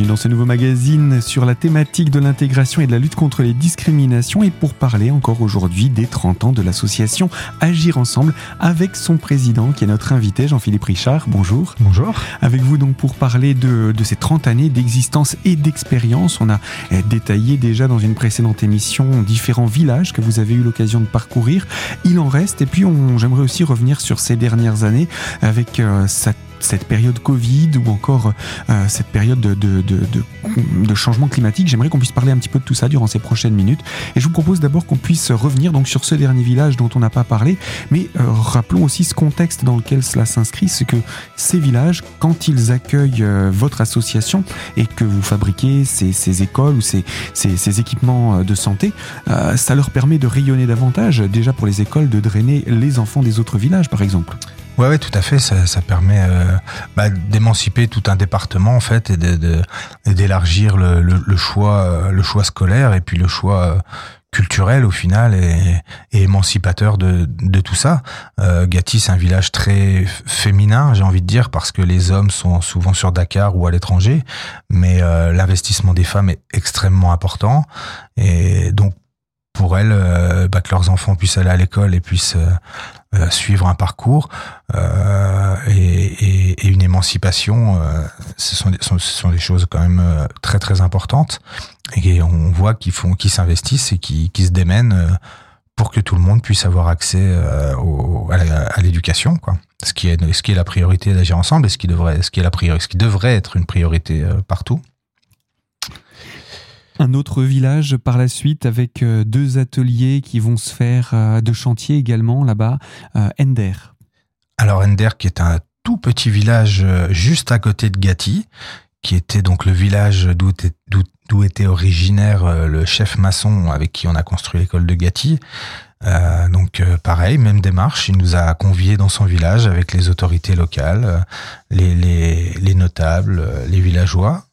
bienvenue dans ce nouveau magazine sur la thématique de l'intégration et de la lutte contre les discriminations et pour parler encore aujourd'hui des 30 ans de l'association Agir Ensemble avec son président qui est notre invité Jean-Philippe Richard. Bonjour. Bonjour. Avec vous donc pour parler de, de ces 30 années d'existence et d'expérience. On a eh, détaillé déjà dans une précédente émission différents villages que vous avez eu l'occasion de parcourir. Il en reste et puis j'aimerais aussi revenir sur ces dernières années avec euh, sa cette période Covid ou encore euh, cette période de, changement climatique. J'aimerais qu'on puisse parler un petit peu de tout ça durant ces prochaines minutes. Et je vous propose d'abord qu'on puisse revenir donc sur ce dernier village dont on n'a pas parlé, mais euh, rappelons aussi ce contexte dans lequel cela s'inscrit, c'est que ces villages, quand ils accueillent euh, votre association et que vous fabriquez ces, écoles ou ces, équipements de santé, ça leur permet de rayonner davantage, déjà pour les écoles, de drainer les enfants des autres villages par exemple. Ouais, ouais, tout à fait. Ça, ça permet euh, bah, d'émanciper tout un département en fait et d'élargir de, de, le, le, le, choix, euh, le choix scolaire et puis le choix euh, culturel au final et, et émancipateur de, de, tout ça. Euh, Gatti, c'est un village très féminin, j'ai envie de dire, parce que les hommes sont souvent sur Dakar ou à l'étranger, mais euh, l'investissement des femmes est extrêmement important. Et donc, pour elles, bah, que leurs enfants puissent aller à l'école et puissent euh, suivre un parcours euh, et, et, et, une émancipation, euh, ce, sont des, ce sont des choses quand même euh, très très importantes et on voit qu'ils font, qu'ils s'investissent et qu'ils se démènent pour que tout le monde puisse avoir accès au, à l'éducation, quoi. Ce qui est ce qui est la priorité d'agir ensemble et ce qui devrait ce qui est la priorité, ce qui devrait être une priorité partout un autre village par la suite avec euh, deux ateliers qui vont se faire euh, de chantier également là-bas, euh, Ender. Alors Ender qui est un tout petit village juste à côté de Gatti, qui était donc le village d'où était, originaire le chef maçon avec qui on a construit l'école de Gatti. Donc pareil, même démarche, il nous a conviés dans son village avec les autorités locales, les, les, les notables, les villageois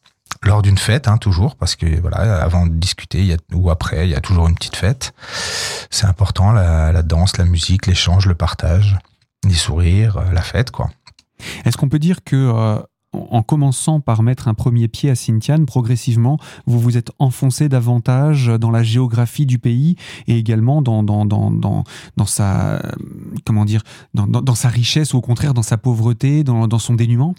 lors d'une fête, hein, toujours, parce que voilà, avant de discuter y a, ou après, il y a toujours une petite fête. C'est important, la, danse, la musique, l'échange, le partage, les sourires, euh, la fête, quoi. Est-ce qu'on peut dire que euh, en commençant par mettre un premier pied à Sintian, progressivement, vous vous êtes enfoncé davantage dans la géographie du pays et également dans, dans, dans, dans, dans sa comment dire dans, dans, dans, sa richesse ou au contraire dans sa pauvreté, dans, dans son dénuement?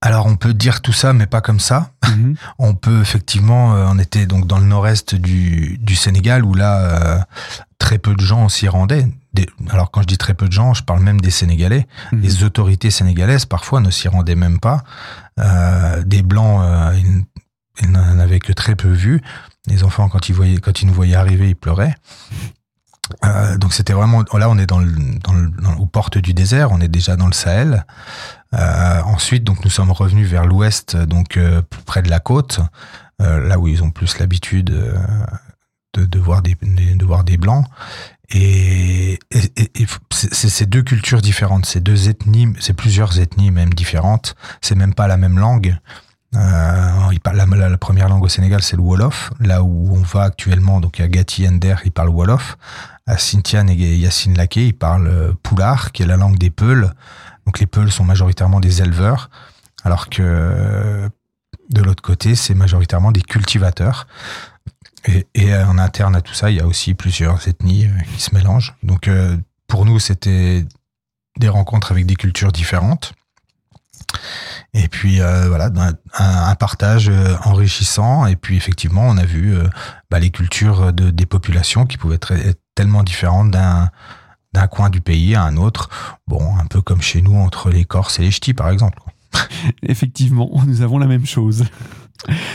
Alors on peut dire tout ça, mais pas comme ça. Mmh. On peut effectivement, euh, on était donc dans le nord-est du, du, Sénégal où là euh, très peu de gens s'y rendaient. Des, alors quand je dis très peu de gens, je parle même des Sénégalais. Mmh. Les autorités sénégalaises parfois ne s'y rendaient même pas. Euh, des blancs, ils, ils n'en avaient que très peu vu. Les enfants quand ils voyaient, quand ils nous voyaient arriver, ils pleuraient. Euh, donc c'était vraiment là on est dans, le, dans, le, dans aux portes du désert, on est déjà dans le Sahel. Euh, ensuite donc nous sommes revenus vers l'ouest donc euh, près de la côte, euh, là où ils ont plus l'habitude de, voir des de voir des blancs. Et, c'est ces deux cultures différentes, ces deux ethnies, c'est plusieurs ethnies même différentes. C'est même pas la même langue. Il parle, la, première langue au Sénégal, c'est le Wolof. Là où on va actuellement, donc à Gati Ender, il parle Wolof. À Sintian et Yassine Laké, il parle euh, Poulard, qui est la langue des Peuls. Donc les Peuls sont majoritairement des éleveurs, alors que de l'autre côté, c'est majoritairement des cultivateurs. Et, en interne à tout ça, il y a aussi plusieurs ethnies euh, qui se mélangent. Donc pour nous, c'était des rencontres avec des cultures différentes. Et puis euh, voilà, un, un, partage euh, enrichissant. Et puis effectivement, on a vu euh, bah, les cultures de, des populations qui pouvaient être tellement différentes d'un d'un coin du pays à un autre. Bon, un peu comme chez nous entre les Corses et les Ch'tis, par exemple. Effectivement, nous avons la même chose.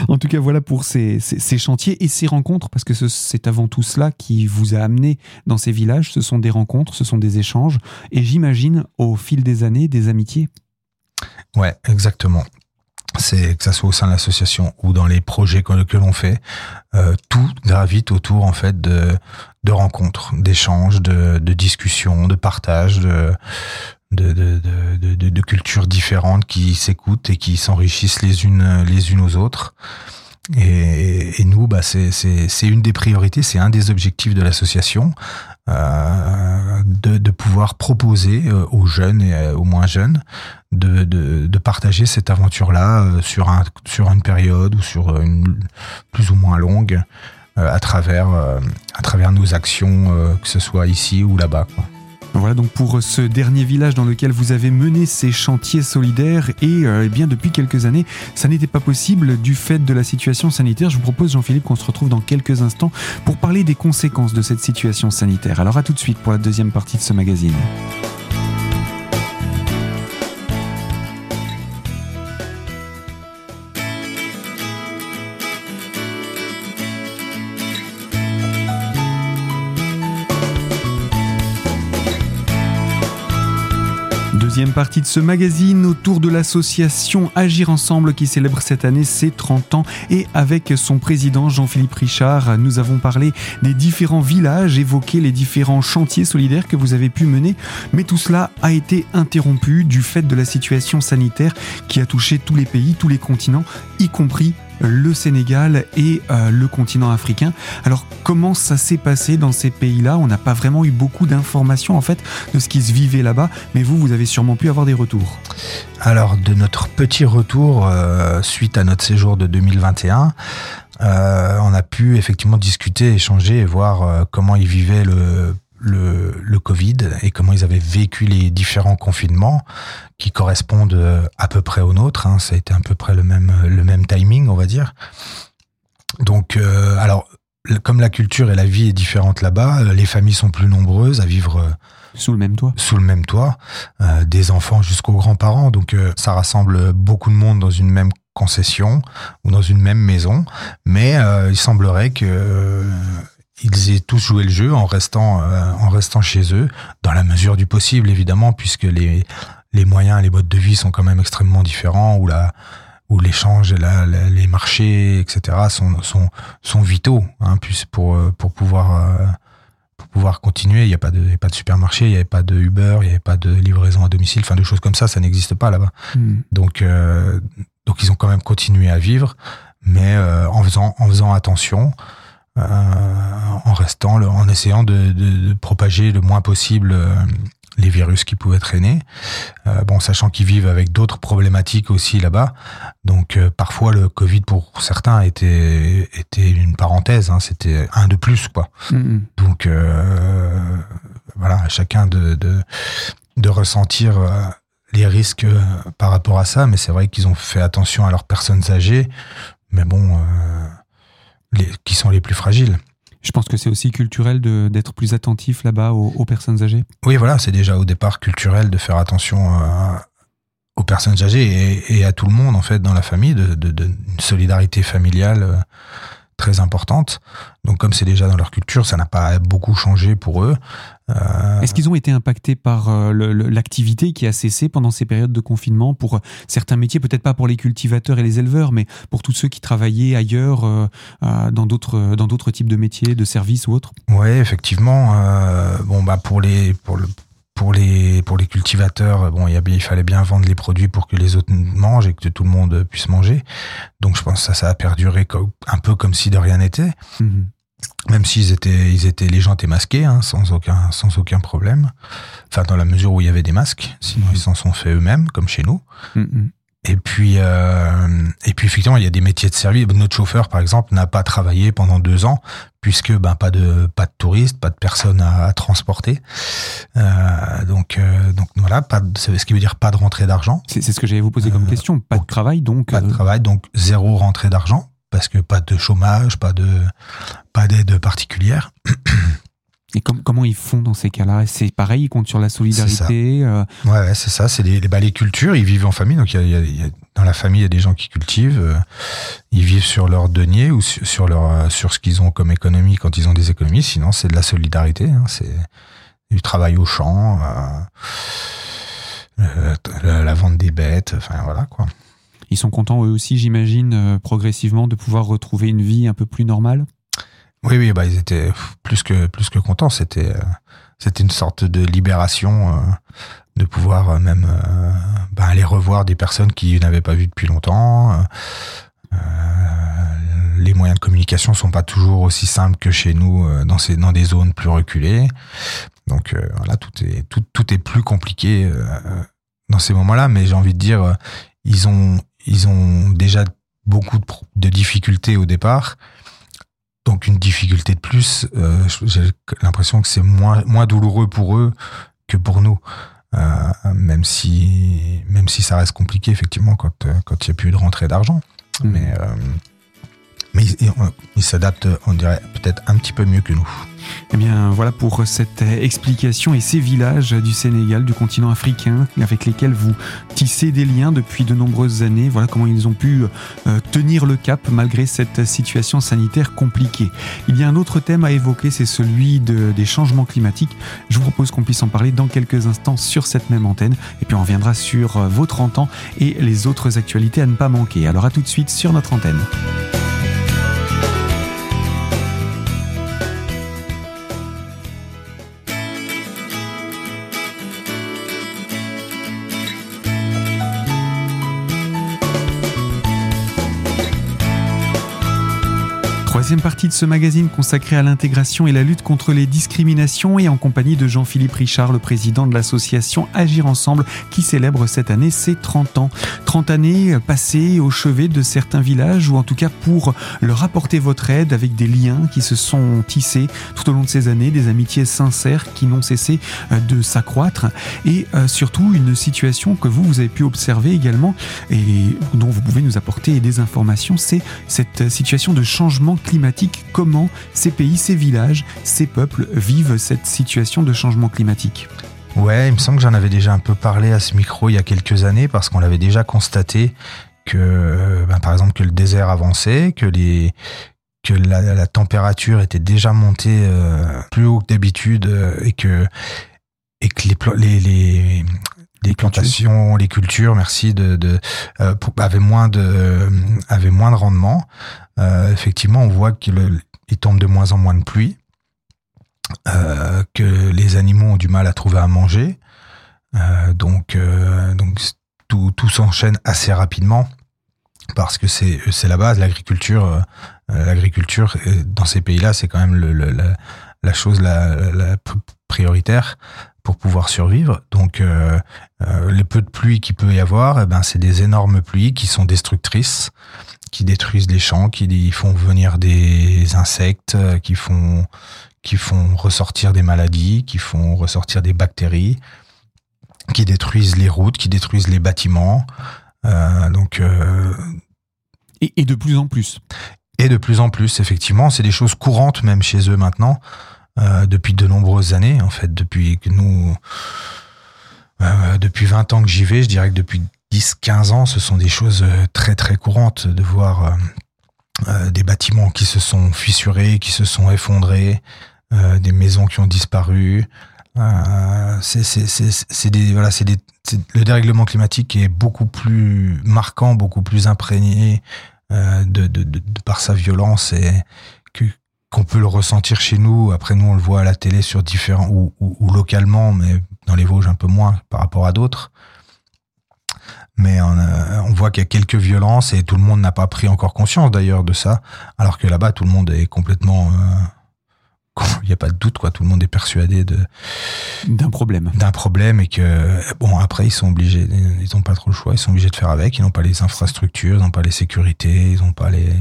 En tout cas, voilà pour ces, ces, ces chantiers et ces rencontres, parce que c'est avant tout cela qui vous a amené dans ces villages. Ce sont des rencontres, ce sont des échanges, et j'imagine au fil des années des amitiés. Ouais, exactement. C'est que ça soit au sein de l'association ou dans les projets que, l'on fait, euh, tout gravite autour en fait de, de rencontres, d'échanges, de, de discussions, de partages, de, de, de, de, de, de cultures différentes qui s'écoutent et qui s'enrichissent les unes les unes aux autres. Et, et nous, bah, c'est une des priorités, c'est un des objectifs de l'association. Euh, de, pouvoir proposer aux jeunes et aux moins jeunes de, partager cette aventure-là sur, un, sur une période ou sur une plus ou moins longue à travers nos actions, que ce soit ici ou là-bas. Voilà donc pour ce dernier village dans lequel vous avez mené ces chantiers solidaires et euh, eh bien depuis quelques années ça n'était pas possible du fait de la situation sanitaire. Je vous propose Jean-Philippe qu'on se retrouve dans quelques instants pour parler des conséquences de cette situation sanitaire. Alors à tout de suite pour la deuxième partie de ce magazine. Deuxième partie de ce magazine autour de l'association Agir Ensemble qui célèbre cette année ses 30 ans. Et avec son président Jean-Philippe Richard, nous avons parlé des différents villages, évoqué les différents chantiers solidaires que vous avez pu mener, mais tout cela a été interrompu du fait de la situation sanitaire qui a touché tous les pays, tous les continents, y compris le Sénégal et euh, le continent africain. Alors comment ça s'est passé dans ces pays-là? On n'a pas vraiment eu beaucoup d'informations en fait de ce qui se vivait là-bas, mais vous, vous avez sûrement pu avoir des retours. Alors de notre petit retour euh, suite à notre séjour de 2021, euh, on a pu effectivement discuter, échanger et voir comment ils vivaient le le, le, Covid et comment ils avaient vécu les différents confinements qui correspondent euh, à peu près aux nôtres. Hein. Ça a été à peu près le même, le même timing, on va dire. Donc, euh, alors, comme la culture et la vie est différente là-bas, euh, les familles sont plus nombreuses à vivre sous le même toit. Sous le même toit, des enfants jusqu'aux grands-parents. Donc, ça rassemble beaucoup de monde dans une même concession ou dans une même maison. Mais il semblerait que ils aient tous joué le jeu en restant, euh, en restant chez eux, dans la mesure du possible évidemment, puisque les, les moyens, les modes de vie sont quand même extrêmement différents, où la, où l'échange, la, les marchés, etc. sont sont sont vitaux, hein, pour euh, pour pouvoir euh, pour pouvoir continuer. Il n'y a pas de a pas de supermarché, il n'y avait pas de Uber, il n'y avait pas de livraison à domicile, enfin de choses comme ça, ça n'existe pas là-bas. Hmm. Donc donc ils ont quand même continué à vivre, mais en faisant en faisant attention. Euh, en restant, en essayant de, propager le moins possible euh, les virus qui pouvaient traîner. Euh, bon, sachant qu'ils vivent avec d'autres problématiques aussi là-bas. Donc parfois le Covid pour certains était était une parenthèse. Hein, C'était un de plus quoi. Mm-hmm. Donc voilà, à chacun de de, de ressentir les risques par rapport à ça. Mais c'est vrai qu'ils ont fait attention à leurs personnes âgées. Mais bon qui sont les plus fragiles. Je pense que c'est aussi culturel d'être plus attentif là-bas aux, personnes âgées. Oui, voilà, c'est déjà au départ culturel de faire attention aux personnes âgées et, à tout le monde en fait dans la famille, de, de, solidarité familiale euh, très importante. Donc comme c'est déjà dans leur culture, ça n'a pas beaucoup changé pour eux. Euh, Est-ce qu'ils ont été impactés par euh, l'activité qui a cessé pendant ces périodes de confinement pour euh, certains métiers, peut-être pas pour les cultivateurs et les éleveurs, mais pour tous ceux qui travaillaient ailleurs dans d'autres dans d'autres types de métiers, de services ou autres? Oui, effectivement. bon bah pour les pour le pour les pour les cultivateurs, bon, il, y a, il fallait bien vendre les produits pour que les autres mangent et que tout le monde puisse manger. Donc je pense que ça, ça a perduré un peu comme si de rien n'était. Mhm. Même s'ils étaient, ils étaient, les gens étaient masqués, hein, sans aucun, sans aucun problème. Enfin, dans la mesure où il y avait des masques, sinon mhm. ils s'en sont fait eux-mêmes, comme chez nous. Mhm. Et puis, euh, et puis effectivement, il y a des métiers de service. Notre chauffeur, par exemple, n'a pas travaillé pendant deux ans puisque ben pas de pas de touristes, pas de personnes à, transporter. Euh, donc euh, donc voilà, pas de, ce qui veut dire pas de rentrée d'argent. C'est ce que j'allais vous poser comme question. Pas de travail donc. Pas de travail donc zéro rentrée d'argent parce que pas de chômage, pas de pas d'aide particulière. Et comment ils font dans ces cas-là? C'est pareil, ils comptent sur la solidarité euh... Ouais, c'est ça. C'est les, bah, les cultures. Ils vivent en famille, donc il y a, dans la famille, il y a des gens qui cultivent. Euh, ils vivent sur leur denier ou sur, leur euh, sur ce qu'ils ont comme économie quand ils ont des économies. Sinon, c'est de la solidarité. Hein, c'est du travail au champ, euh, la, vente des bêtes. Enfin voilà quoi. Ils sont contents eux aussi, j'imagine, progressivement de pouvoir retrouver une vie un peu plus normale? Oui, oui, bah ils étaient plus que plus que contents. C'était euh, c'était une sorte de libération euh, de pouvoir euh, même bah, aller revoir des personnes qui n'avaient pas vu depuis longtemps. Les moyens de communication sont pas toujours aussi simples que chez nous dans ces dans des zones plus reculées. Donc voilà, tout est tout, tout est plus compliqué dans ces moments-là, mais j'ai envie de dire, ils ont ils ont déjà beaucoup de, difficultés au départ. Donc une difficulté de plus, j'ai l'impression que c'est moins moins douloureux pour eux que pour nous. Euh, même si même si ça reste compliqué effectivement quand quand il n'y a plus de rentrée d'argent. Mmh. Mais mais il, s'adapte, on dirait, peut-être un petit peu mieux que nous. Eh bien, voilà pour cette explication et ces villages du Sénégal, du continent africain, avec lesquels vous tissez des liens depuis de nombreuses années. Voilà comment ils ont pu euh, tenir le cap malgré cette situation sanitaire compliquée. Il y a un autre thème à évoquer, c'est celui des changements climatiques. Je vous propose qu'on puisse en parler dans quelques instants sur cette même antenne. Et puis on reviendra sur vos 30 ans et les autres actualités à ne pas manquer. Alors à tout de suite sur notre antenne. Troisième partie de ce magazine consacré à l'intégration et la lutte contre les discriminations et en compagnie de Jean-Philippe Richard, le président de l'association Agir Ensemble qui célèbre cette année ses 30 ans. 30 années passées au chevet de certains villages ou en tout cas pour leur apporter votre aide avec des liens qui se sont tissés tout au long de ces années, des amitiés sincères qui n'ont cessé euh, de s'accroître et euh, surtout une situation que vous, vous avez pu observer également et dont vous pouvez nous apporter des informations, c'est cette situation de changement climatique climatique, comment ces pays, ces villages, ces peuples vivent cette situation de changement climatique? Ouais, il me semble que j'en avais déjà un peu parlé à ce micro il y a quelques années parce qu'on l'avait déjà constaté que, euh, ben, par exemple, que le désert avançait, que les que la, température était déjà montée euh, plus haut que d'habitude euh, et que et que les, les, les plantations, les cultures, merci, de, de euh, avaient moins de avaient moins de rendement. Euh, effectivement, on voit qu'il tombe de moins en moins de pluie, euh, que les animaux ont du mal à trouver à manger, euh, donc donc tout, tout s'enchaîne assez rapidement parce que c'est la base, l'agriculture, l'agriculture dans ces pays-là, c'est quand même le, la, chose la, prioritaire pour pouvoir survivre. Donc, les peu de pluie qu'il peut y avoir, eh ben, c'est des énormes pluies qui sont destructrices, qui détruisent les champs, qui font venir des insectes, euh, qui font, qui font ressortir des maladies, qui font ressortir des bactéries, qui détruisent les routes, qui détruisent les bâtiments. Euh, donc, euh, et, et de plus en plus. Et de plus en plus, effectivement, c'est des choses courantes même chez eux maintenant. Euh, depuis de nombreuses années, en fait, depuis que nous, depuis 20 ans que j'y vais, je dirais que depuis 10-15 ans, ce sont des choses euh, très très courantes de voir des bâtiments qui se sont fissurés, qui se sont effondrés, des maisons qui ont disparu. le dérèglement climatique est beaucoup plus marquant, beaucoup plus imprégné de, de, par sa violence et qu'on peut le ressentir chez nous. Après, nous, on le voit à la télé sur différents ou, localement, mais dans les Vosges un peu moins par rapport à d'autres. Mais on, euh, on voit qu'il y a quelques violences et tout le monde n'a pas pris encore conscience d'ailleurs de ça, alors que là-bas, tout le monde est complètement euh, il n'y a pas de doute quoi. Tout le monde est persuadé de d'un problème. d'un problème et que bon après ils sont obligés ils n'ont pas trop le choix. Ils sont obligés de faire avec. Ils n'ont pas les infrastructures ils n'ont pas les sécurités ils n'ont pas les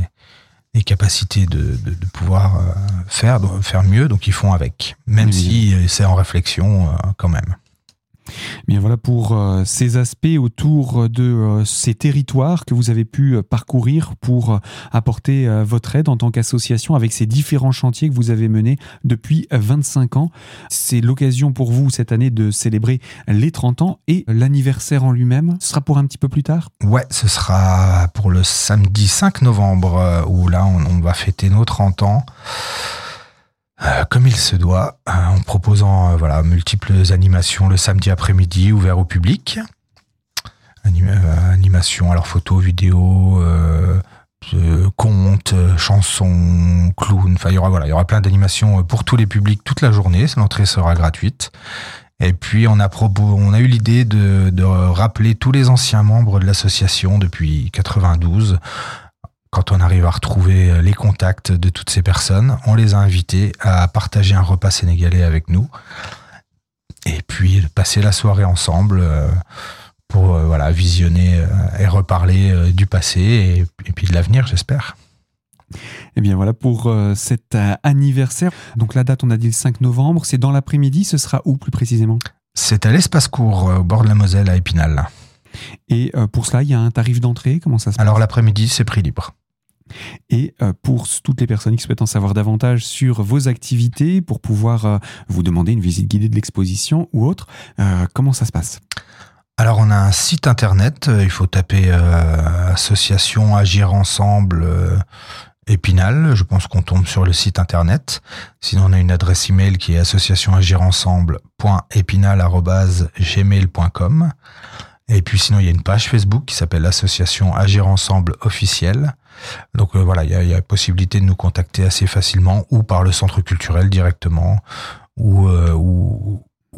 les capacités de, de, de pouvoir euh, faire, faire mieux, donc ils font avec, même si euh, c'est en réflexion euh, quand même. Bien voilà pour euh, ces aspects autour de euh, ces territoires que vous avez pu euh, parcourir pour apporter votre aide en tant qu'association avec ces différents chantiers que vous avez menés depuis 25 ans. C'est l'occasion pour vous cette année de célébrer les 30 ans et l'anniversaire en lui-même. Ce sera pour un petit peu plus tard? Ouais, ce sera pour le samedi 5 novembre où là on, on va fêter nos 30 ans. Euh, comme il se doit, euh, en proposant euh, voilà multiples animations le samedi après-midi ouvert au public. animation, alors photos, vidéos, contes, chansons, clowns. Enfin, il y aura voilà, il y aura plein d'animations pour tous les publics toute la journée. L'entrée sera gratuite. Et puis on a on a eu l'idée de, de rappeler tous les anciens membres de l'association depuis 92 quand on arrive à retrouver euh, les contacts de toutes ces personnes, on les a invités à partager un repas sénégalais avec nous. et puis passer la soirée ensemble pour voilà visionner et reparler du passé et, et puis de l'avenir, j'espère. Et eh bien voilà pour cet anniversaire. Donc la date, on a dit le 5 novembre, c'est dans l'après-midi, ce sera où plus précisément? C'est à l'espace court au bord de la Moselle à Épinal. Et pour cela, il y a un tarif d'entrée, comment ça se passe? Alors l'après-midi, c'est prix libre. Et euh, pour toutes les personnes qui souhaitent en savoir davantage sur vos activités, pour pouvoir euh, vous demander une visite guidée de l'exposition ou autre, euh, comment ça se passe? Alors on a un site internet, il faut taper association Agir Ensemble Épinal, je pense qu'on tombe sur le site internet. Sinon on a une adresse email qui est associationagirensemble.épinal.gmail.com et puis sinon il y a une page Facebook qui s'appelle l'association Agir Ensemble officielle donc euh, voilà, il y a, possibilité de nous contacter assez facilement ou par le centre culturel directement ou euh,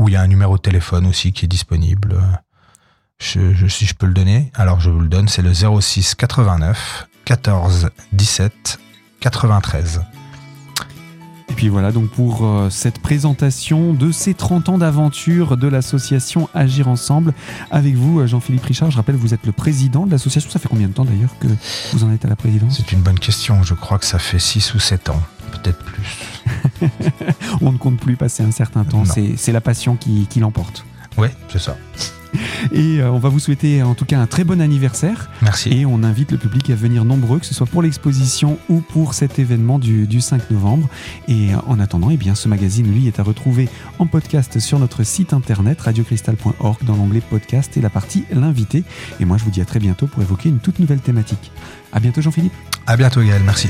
il y a un numéro de téléphone aussi qui est disponible. Si je peux le donner, alors je vous le donne, c'est le 06 89 14 17 93. Puis voilà donc pour euh, cette présentation de ces 30 ans d'aventure de l'association Agir Ensemble. Avec vous, euh, Jean-Philippe Richard, je rappelle, vous êtes le président de l'association. Ça fait combien de temps d'ailleurs que vous en êtes à la présidence? C'est une bonne question. Je crois que ça fait 6 ou 7 ans, peut-être plus. On ne compte plus passer un certain temps. C'est la passion qui, qui l'emporte. Oui, c'est ça. Et euh, on va vous souhaiter en tout cas un très bon anniversaire. Merci. Et on invite le public à venir nombreux, que ce soit pour l'exposition ou pour cet événement du, 5 novembre. Et euh, en attendant, eh bien, ce magazine, lui, est à retrouver en podcast sur notre site internet radiocristal.org dans l'onglet podcast et la partie l'invité. Et moi, je vous dis à très bientôt pour évoquer une toute nouvelle thématique. À bientôt, Jean-Philippe. À bientôt, Gaël. Merci.